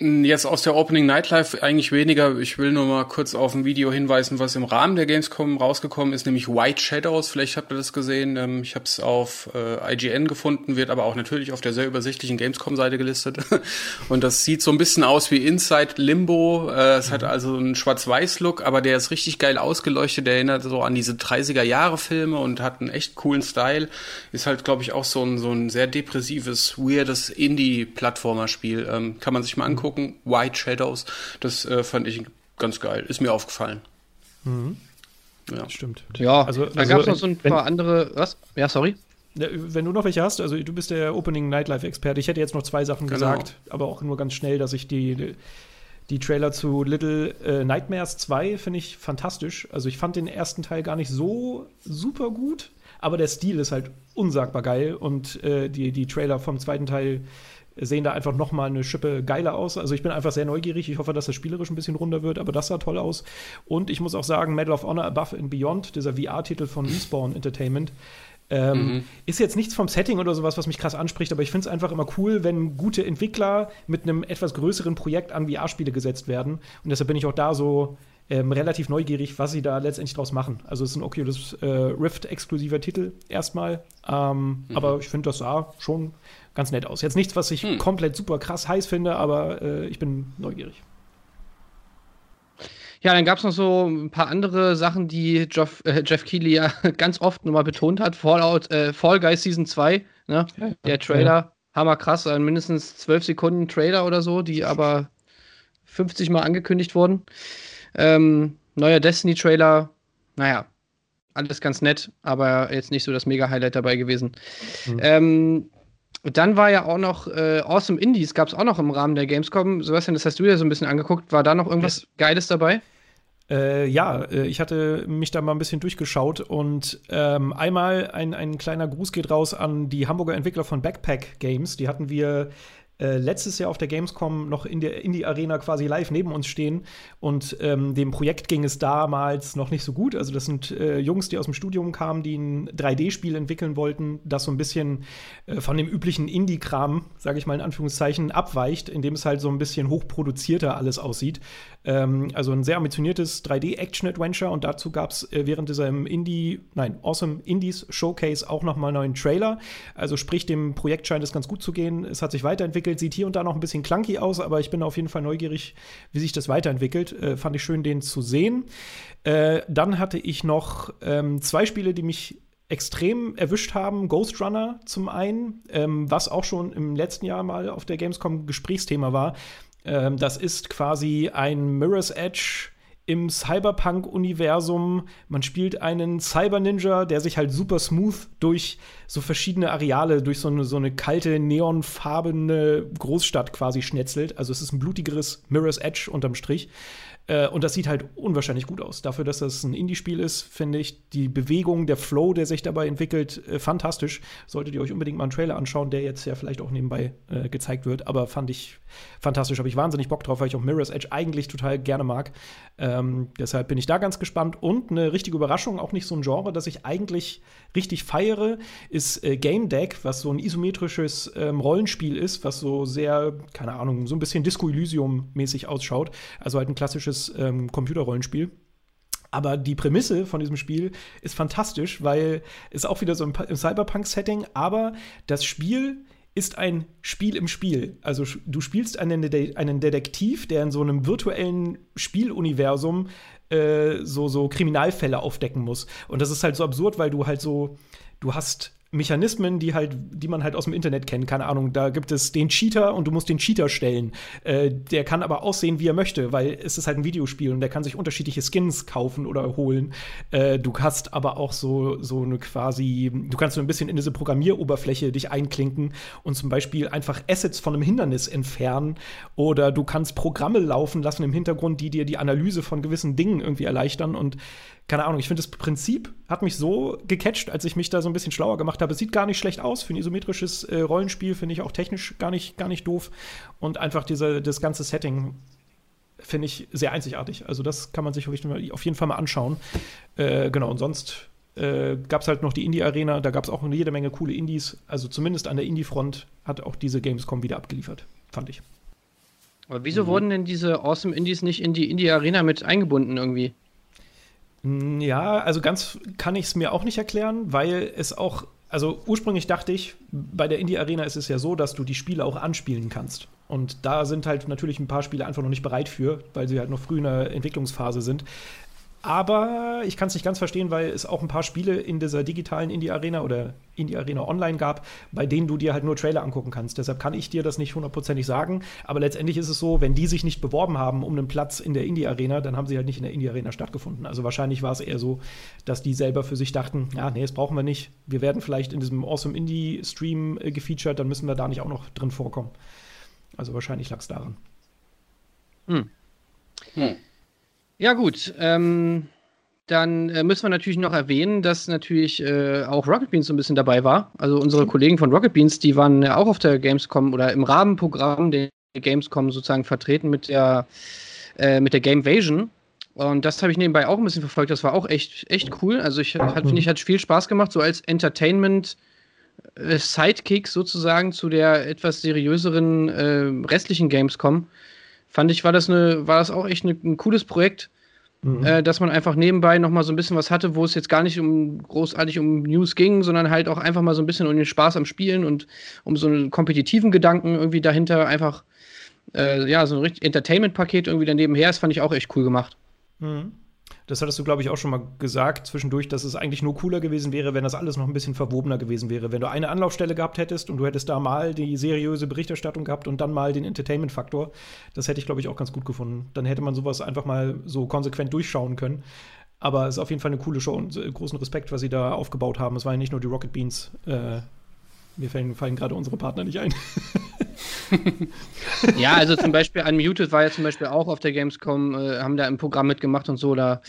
Jetzt aus der Opening Nightlife eigentlich weniger. Ich will nur mal kurz auf ein Video hinweisen, was im Rahmen der Gamescom rausgekommen ist, nämlich White Shadows. Vielleicht habt ihr das gesehen. Ähm, ich habe es auf äh, IGN gefunden, wird aber auch natürlich auf der sehr übersichtlichen Gamescom-Seite gelistet. Und das sieht so ein bisschen aus wie Inside Limbo. Äh, es mhm. hat also einen Schwarz-Weiß-Look, aber der ist richtig geil ausgeleuchtet. Der erinnert so an diese 30er-Jahre-Filme und hat einen echt coolen Style. Ist halt, glaube ich, auch so ein, so ein sehr depressives, weirdes Indie-Plattformer-Spiel. Ähm, kann man sich mal angucken angucken. White Shadows, das äh, fand ich ganz geil. Ist mir aufgefallen. Mhm. Ja. Stimmt. Ja, also, da also, gab es noch so ein paar andere. Was? Ja, sorry. Wenn du noch welche hast, also du bist der Opening Nightlife-Experte. Ich hätte jetzt noch zwei Sachen genau. gesagt, aber auch nur ganz schnell, dass ich die, die Trailer zu Little äh, Nightmares 2 finde ich fantastisch. Also ich fand den ersten Teil gar nicht so super gut, aber der Stil ist halt unsagbar geil und äh, die, die Trailer vom zweiten Teil sehen da einfach noch mal eine Schippe geiler aus. Also ich bin einfach sehr neugierig. Ich hoffe, dass das spielerisch ein bisschen runder wird, aber das sah toll aus. Und ich muss auch sagen, Medal of Honor Above and Beyond, dieser VR-Titel von Respawn Entertainment, ähm, mhm. Ist jetzt nichts vom Setting oder sowas, was mich krass anspricht, aber ich finde es einfach immer cool, wenn gute Entwickler mit einem etwas größeren Projekt an VR-Spiele gesetzt werden. Und deshalb bin ich auch da so ähm, relativ neugierig, was sie da letztendlich draus machen. Also es ist ein Oculus äh, Rift-exklusiver Titel erstmal, ähm, mhm. aber ich finde, das sah schon ganz nett aus. Jetzt nichts, was ich hm. komplett super krass heiß finde, aber äh, ich bin neugierig. Ja, dann gab es noch so ein paar andere Sachen, die Jeff, äh, Jeff Keighley ja ganz oft nochmal betont hat. Fallout, äh, Fall Guys Season 2, ne? Ja, der Trailer, ja. hammerkrass, ein mindestens 12 Sekunden Trailer oder so, die aber 50 Mal angekündigt wurden. Ähm, neuer Destiny-Trailer, naja, alles ganz nett, aber jetzt nicht so das Mega-Highlight dabei gewesen. Mhm. Ähm, dann war ja auch noch äh, Awesome Indies, gab es auch noch im Rahmen der Gamescom. Sebastian, das hast du ja so ein bisschen angeguckt. War da noch irgendwas ja. Geiles dabei? Äh, ja, äh, ich hatte mich da mal ein bisschen durchgeschaut und ähm, einmal ein, ein kleiner Gruß geht raus an die Hamburger Entwickler von Backpack Games. Die hatten wir äh, letztes Jahr auf der Gamescom noch in der Indie Arena quasi live neben uns stehen. Und ähm, dem Projekt ging es damals noch nicht so gut. Also, das sind äh, Jungs, die aus dem Studium kamen, die ein 3D-Spiel entwickeln wollten, das so ein bisschen äh, von dem üblichen Indie-Kram, sage ich mal in Anführungszeichen, abweicht, indem es halt so ein bisschen hochproduzierter alles aussieht. Ähm, also ein sehr ambitioniertes 3D-Action-Adventure und dazu gab es äh, während dieser Indie, nein, Awesome Indies Showcase auch noch mal einen neuen Trailer. Also sprich, dem Projekt scheint es ganz gut zu gehen. Es hat sich weiterentwickelt weiterentwickelt. Sieht hier und da noch ein bisschen clunky aus, aber ich bin auf jeden Fall neugierig, wie sich das weiterentwickelt. Äh, fand ich schön, den zu sehen. Äh, dann hatte ich noch ähm, zwei Spiele, die mich extrem erwischt haben. Ghost Runner zum einen, ähm, was auch schon im letzten Jahr mal auf der Gamescom Gesprächsthema war. Ähm, das ist quasi ein Mirror's Edge im Cyberpunk-Universum. Man spielt einen Cyber-Ninja, der sich halt super smooth durch so verschiedene Areale, durch so eine, so eine kalte, neonfarbene Großstadt quasi schnetzelt. Also es ist ein blutigeres Mirror's Edge unterm Strich. Äh, und das sieht halt unwahrscheinlich gut aus. Dafür, dass das ein Indie-Spiel ist, finde ich die Bewegung, der Flow, der sich dabei entwickelt, äh, fantastisch. Solltet ihr euch unbedingt mal einen Trailer anschauen, der jetzt ja vielleicht auch nebenbei äh, gezeigt wird. Aber fand ich fantastisch. Habe ich wahnsinnig Bock drauf, weil ich auch Mirror's Edge eigentlich total gerne mag. Ähm, deshalb bin ich da ganz gespannt. Und eine richtige Überraschung, auch nicht so ein Genre, das ich eigentlich richtig feiere, ist äh, Game Deck, was so ein isometrisches ähm, Rollenspiel ist, was so sehr, keine Ahnung, so ein bisschen Disco Elysium-mäßig ausschaut. Also halt ein klassisches klassisches ähm, Computerrollenspiel. Aber die Prämisse von diesem Spiel ist fantastisch, weil es auch wieder so im, im Cyberpunk-Setting, aber das Spiel ist ein Spiel im Spiel. Also du spielst einen, De einen Detektiv, der in so einem virtuellen Spieluniversum äh, so, so Kriminalfälle aufdecken muss. Und das ist halt so absurd, weil du halt so, du hast Mechanismen, die halt, die man halt aus dem Internet kennt. Keine Ahnung, da gibt es den Cheater und du musst den Cheater stellen. Äh, der kann aber aussehen, wie er möchte, weil es ist halt ein Videospiel und der kann sich unterschiedliche Skins kaufen oder holen. Äh, du hast aber auch so, so eine quasi, du kannst so ein bisschen in diese Programmieroberfläche dich einklinken und zum Beispiel einfach Assets von einem Hindernis entfernen oder du kannst Programme laufen lassen im Hintergrund, die dir die Analyse von gewissen Dingen irgendwie erleichtern und keine Ahnung, ich finde das Prinzip hat mich so gecatcht, als ich mich da so ein bisschen schlauer gemacht habe. Es sieht gar nicht schlecht aus für ein isometrisches äh, Rollenspiel, finde ich auch technisch gar nicht, gar nicht doof. Und einfach diese, das ganze Setting finde ich sehr einzigartig. Also das kann man sich auf jeden Fall mal anschauen. Äh, genau, und sonst äh, gab es halt noch die Indie-Arena, da gab es auch jede Menge coole Indies. Also zumindest an der Indie-Front hat auch diese Gamescom wieder abgeliefert, fand ich. Aber wieso mhm. wurden denn diese Awesome Indies nicht in die Indie-Arena mit eingebunden irgendwie? Ja, also ganz kann ich es mir auch nicht erklären, weil es auch, also ursprünglich dachte ich, bei der Indie Arena ist es ja so, dass du die Spiele auch anspielen kannst. Und da sind halt natürlich ein paar Spiele einfach noch nicht bereit für, weil sie halt noch früh in der Entwicklungsphase sind. Aber ich kann es nicht ganz verstehen, weil es auch ein paar Spiele in dieser digitalen Indie-Arena oder Indie-Arena online gab, bei denen du dir halt nur Trailer angucken kannst. Deshalb kann ich dir das nicht hundertprozentig sagen. Aber letztendlich ist es so, wenn die sich nicht beworben haben um einen Platz in der Indie-Arena, dann haben sie halt nicht in der Indie-Arena stattgefunden. Also wahrscheinlich war es eher so, dass die selber für sich dachten, ja, nee, das brauchen wir nicht. Wir werden vielleicht in diesem Awesome Indie-Stream äh, gefeatured, dann müssen wir da nicht auch noch drin vorkommen. Also wahrscheinlich lag es daran. Hm. Hm. Ja, gut. Ähm, dann äh, müssen wir natürlich noch erwähnen, dass natürlich äh, auch Rocket Beans so ein bisschen dabei war. Also unsere mhm. Kollegen von Rocket Beans, die waren ja auch auf der Gamescom oder im Rahmenprogramm der Gamescom sozusagen vertreten mit der, äh, mit der Gamevasion. Und das habe ich nebenbei auch ein bisschen verfolgt. Das war auch echt, echt cool. Also ich hat, finde ich, hat viel Spaß gemacht, so als Entertainment äh, Sidekick sozusagen zu der etwas seriöseren äh, restlichen Gamescom fand ich, war das, eine, war das auch echt eine, ein cooles Projekt, mhm. äh, dass man einfach nebenbei noch mal so ein bisschen was hatte, wo es jetzt gar nicht um großartig um News ging, sondern halt auch einfach mal so ein bisschen um den Spaß am Spielen und um so einen kompetitiven Gedanken irgendwie dahinter einfach, äh, ja, so ein richtig Entertainment-Paket irgendwie daneben her, das fand ich auch echt cool gemacht. Mhm. Das hattest du, glaube ich, auch schon mal gesagt zwischendurch, dass es eigentlich nur cooler gewesen wäre, wenn das alles noch ein bisschen verwobener gewesen wäre. Wenn du eine Anlaufstelle gehabt hättest und du hättest da mal die seriöse Berichterstattung gehabt und dann mal den Entertainment-Faktor, das hätte ich, glaube ich, auch ganz gut gefunden. Dann hätte man sowas einfach mal so konsequent durchschauen können. Aber es ist auf jeden Fall eine coole Show und äh, großen Respekt, was sie da aufgebaut haben. Es waren ja nicht nur die Rocket Beans. Äh, mir fallen, fallen gerade unsere Partner nicht ein. ja, also zum Beispiel Unmuted war ja zum Beispiel auch auf der Gamescom, äh, haben da im Programm mitgemacht und so, da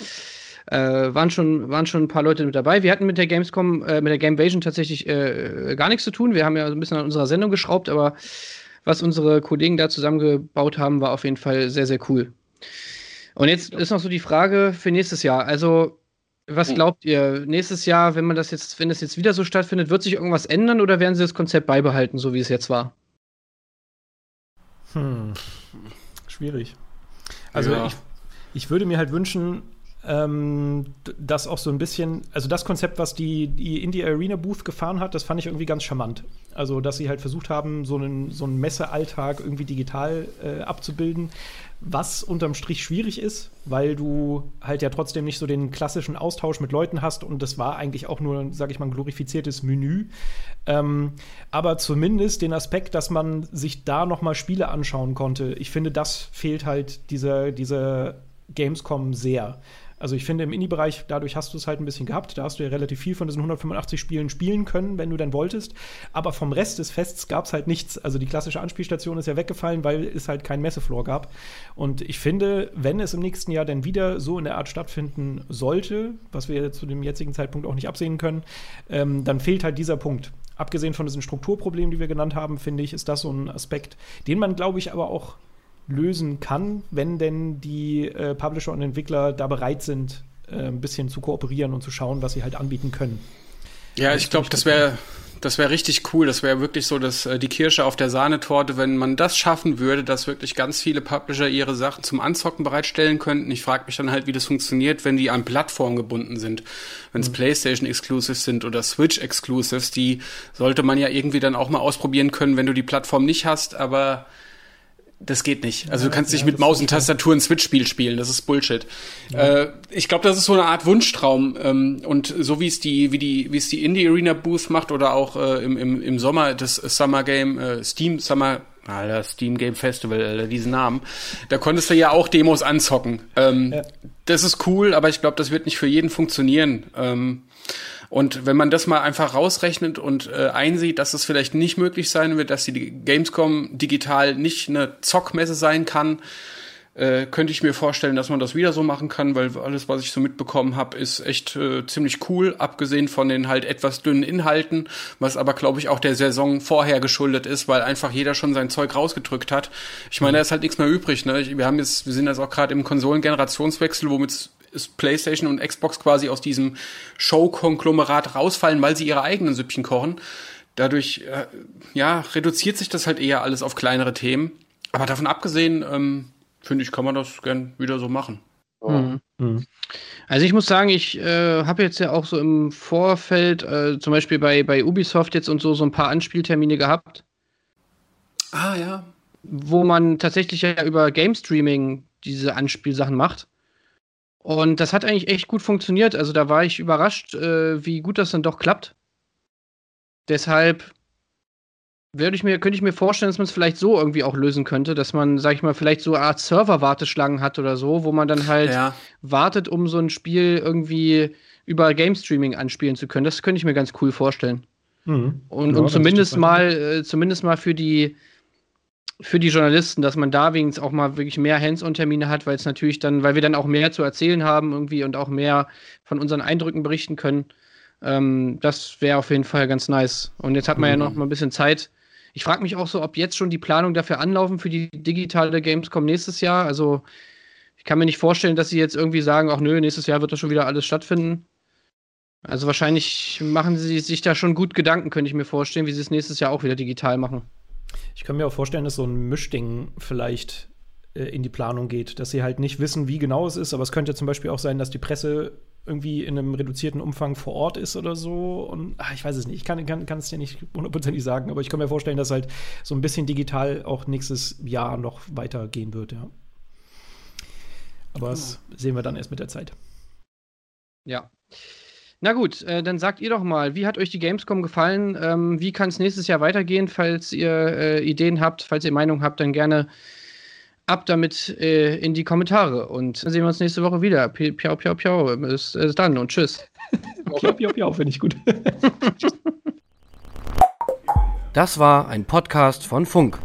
äh, waren, schon, waren schon ein paar Leute mit dabei. Wir hatten mit der Gamescom, äh, mit der Gamevasion tatsächlich äh, gar nichts zu tun. Wir haben ja so ein bisschen an unserer Sendung geschraubt, aber was unsere Kollegen da zusammengebaut haben, war auf jeden Fall sehr, sehr cool. Und jetzt ist noch so die Frage für nächstes Jahr. Also, was hm. glaubt ihr? Nächstes Jahr, wenn man das jetzt, wenn das jetzt wieder so stattfindet, wird sich irgendwas ändern oder werden sie das Konzept beibehalten, so wie es jetzt war? Hm. Schwierig. Also ja. ich, ich würde mir halt wünschen, ähm, das auch so ein bisschen, also das Konzept, was die, die Indie Arena Booth gefahren hat, das fand ich irgendwie ganz charmant. Also, dass sie halt versucht haben, so einen, so einen Messealltag irgendwie digital äh, abzubilden, was unterm Strich schwierig ist, weil du halt ja trotzdem nicht so den klassischen Austausch mit Leuten hast und das war eigentlich auch nur, sag ich mal, ein glorifiziertes Menü. Ähm, aber zumindest den Aspekt, dass man sich da noch mal Spiele anschauen konnte, ich finde, das fehlt halt dieser, dieser Gamescom sehr. Also ich finde im Indie-Bereich, dadurch hast du es halt ein bisschen gehabt. Da hast du ja relativ viel von diesen 185 Spielen spielen können, wenn du denn wolltest. Aber vom Rest des Fests gab es halt nichts. Also die klassische Anspielstation ist ja weggefallen, weil es halt keinen Messefloor gab. Und ich finde, wenn es im nächsten Jahr dann wieder so in der Art stattfinden sollte, was wir zu dem jetzigen Zeitpunkt auch nicht absehen können, ähm, dann fehlt halt dieser Punkt. Abgesehen von diesen Strukturproblemen, die wir genannt haben, finde ich, ist das so ein Aspekt, den man, glaube ich, aber auch lösen kann, wenn denn die äh, Publisher und Entwickler da bereit sind, äh, ein bisschen zu kooperieren und zu schauen, was sie halt anbieten können. Ja, ich glaube, das wäre das wäre richtig cool. Das wäre wirklich so, dass äh, die Kirsche auf der Sahnetorte, wenn man das schaffen würde, dass wirklich ganz viele Publisher ihre Sachen zum Anzocken bereitstellen könnten. Ich frage mich dann halt, wie das funktioniert, wenn die an Plattformen gebunden sind. Wenn es mhm. PlayStation Exclusives sind oder Switch Exclusives, die sollte man ja irgendwie dann auch mal ausprobieren können, wenn du die Plattform nicht hast. Aber das geht nicht. Also ja, du kannst nicht mit Maus und Tastatur ein Switch-Spiel spielen. Das ist Bullshit. Ja. Äh, ich glaube, das ist so eine Art Wunschtraum. Ähm, und so wie es die, wie die, wie es die Indie Arena Booth macht oder auch äh, im, im, im Sommer das Summer Game, äh, Steam Summer, Alter, Steam Game Festival, Alter, diesen Namen. Da konntest du ja auch Demos anzocken. Ähm. Das ist cool, aber ich glaube, das wird nicht für jeden funktionieren. Ähm, und wenn man das mal einfach rausrechnet und äh, einsieht, dass es vielleicht nicht möglich sein wird, dass die Gamescom digital nicht eine Zockmesse sein kann, äh, könnte ich mir vorstellen, dass man das wieder so machen kann, weil alles, was ich so mitbekommen habe, ist echt äh, ziemlich cool, abgesehen von den halt etwas dünnen Inhalten, was aber, glaube ich, auch der Saison vorher geschuldet ist, weil einfach jeder schon sein Zeug rausgedrückt hat. Ich meine, da ist halt nichts mehr übrig. Ne? Wir haben jetzt, wir sind jetzt auch gerade im Konsolengenerationswechsel, womit ist PlayStation und Xbox quasi aus diesem Show-Konglomerat rausfallen, weil sie ihre eigenen Süppchen kochen. Dadurch, äh, ja, reduziert sich das halt eher alles auf kleinere Themen. Aber davon abgesehen, ähm, finde ich, kann man das gern wieder so machen. Mhm. Mhm. Also ich muss sagen, ich äh, habe jetzt ja auch so im Vorfeld, äh, zum Beispiel bei, bei Ubisoft jetzt und so, so ein paar Anspieltermine gehabt. Ah ja. Wo man tatsächlich ja über Game Streaming diese Anspielsachen macht. Und das hat eigentlich echt gut funktioniert. Also da war ich überrascht, äh, wie gut das dann doch klappt. Deshalb würde ich mir, könnte ich mir vorstellen, dass man es vielleicht so irgendwie auch lösen könnte, dass man, sag ich mal, vielleicht so eine Art Server-Warteschlangen hat oder so, wo man dann halt ja. wartet, um so ein Spiel irgendwie über Game Streaming anspielen zu können. Das könnte ich mir ganz cool vorstellen. Mhm. Und, ja, und zumindest mal, äh, zumindest mal für die, für die Journalisten, dass man da wenigstens auch mal wirklich mehr Hands-on-Termine hat, weil es natürlich dann, weil wir dann auch mehr zu erzählen haben irgendwie und auch mehr von unseren Eindrücken berichten können. Ähm, das wäre auf jeden Fall ganz nice. Und jetzt hat man mhm. ja noch mal ein bisschen Zeit. Ich frage mich auch so, ob jetzt schon die Planung dafür anlaufen für die digitale Gamescom nächstes Jahr. Also ich kann mir nicht vorstellen, dass sie jetzt irgendwie sagen, ach nö, nächstes Jahr wird das schon wieder alles stattfinden. Also wahrscheinlich machen sie sich da schon gut Gedanken, könnte ich mir vorstellen, wie sie es nächstes Jahr auch wieder digital machen. Ich kann mir auch vorstellen, dass so ein Mischding vielleicht äh, in die Planung geht, dass sie halt nicht wissen, wie genau es ist, aber es könnte zum Beispiel auch sein, dass die Presse irgendwie in einem reduzierten Umfang vor Ort ist oder so. Und ach, ich weiß es nicht, ich kann, kann, kann es dir nicht hundertprozentig sagen, aber ich kann mir vorstellen, dass halt so ein bisschen digital auch nächstes Jahr noch weitergehen wird, ja. Aber das sehen wir dann erst mit der Zeit. Ja. Na gut, äh, dann sagt ihr doch mal, wie hat euch die Gamescom gefallen? Ähm, wie kann es nächstes Jahr weitergehen? Falls ihr äh, Ideen habt, falls ihr Meinung habt, dann gerne ab damit äh, in die Kommentare. Und dann sehen wir uns nächste Woche wieder. Piau, piau, piau. Bis, bis dann und tschüss. piau, piau, piau, finde ich gut. das war ein Podcast von Funk.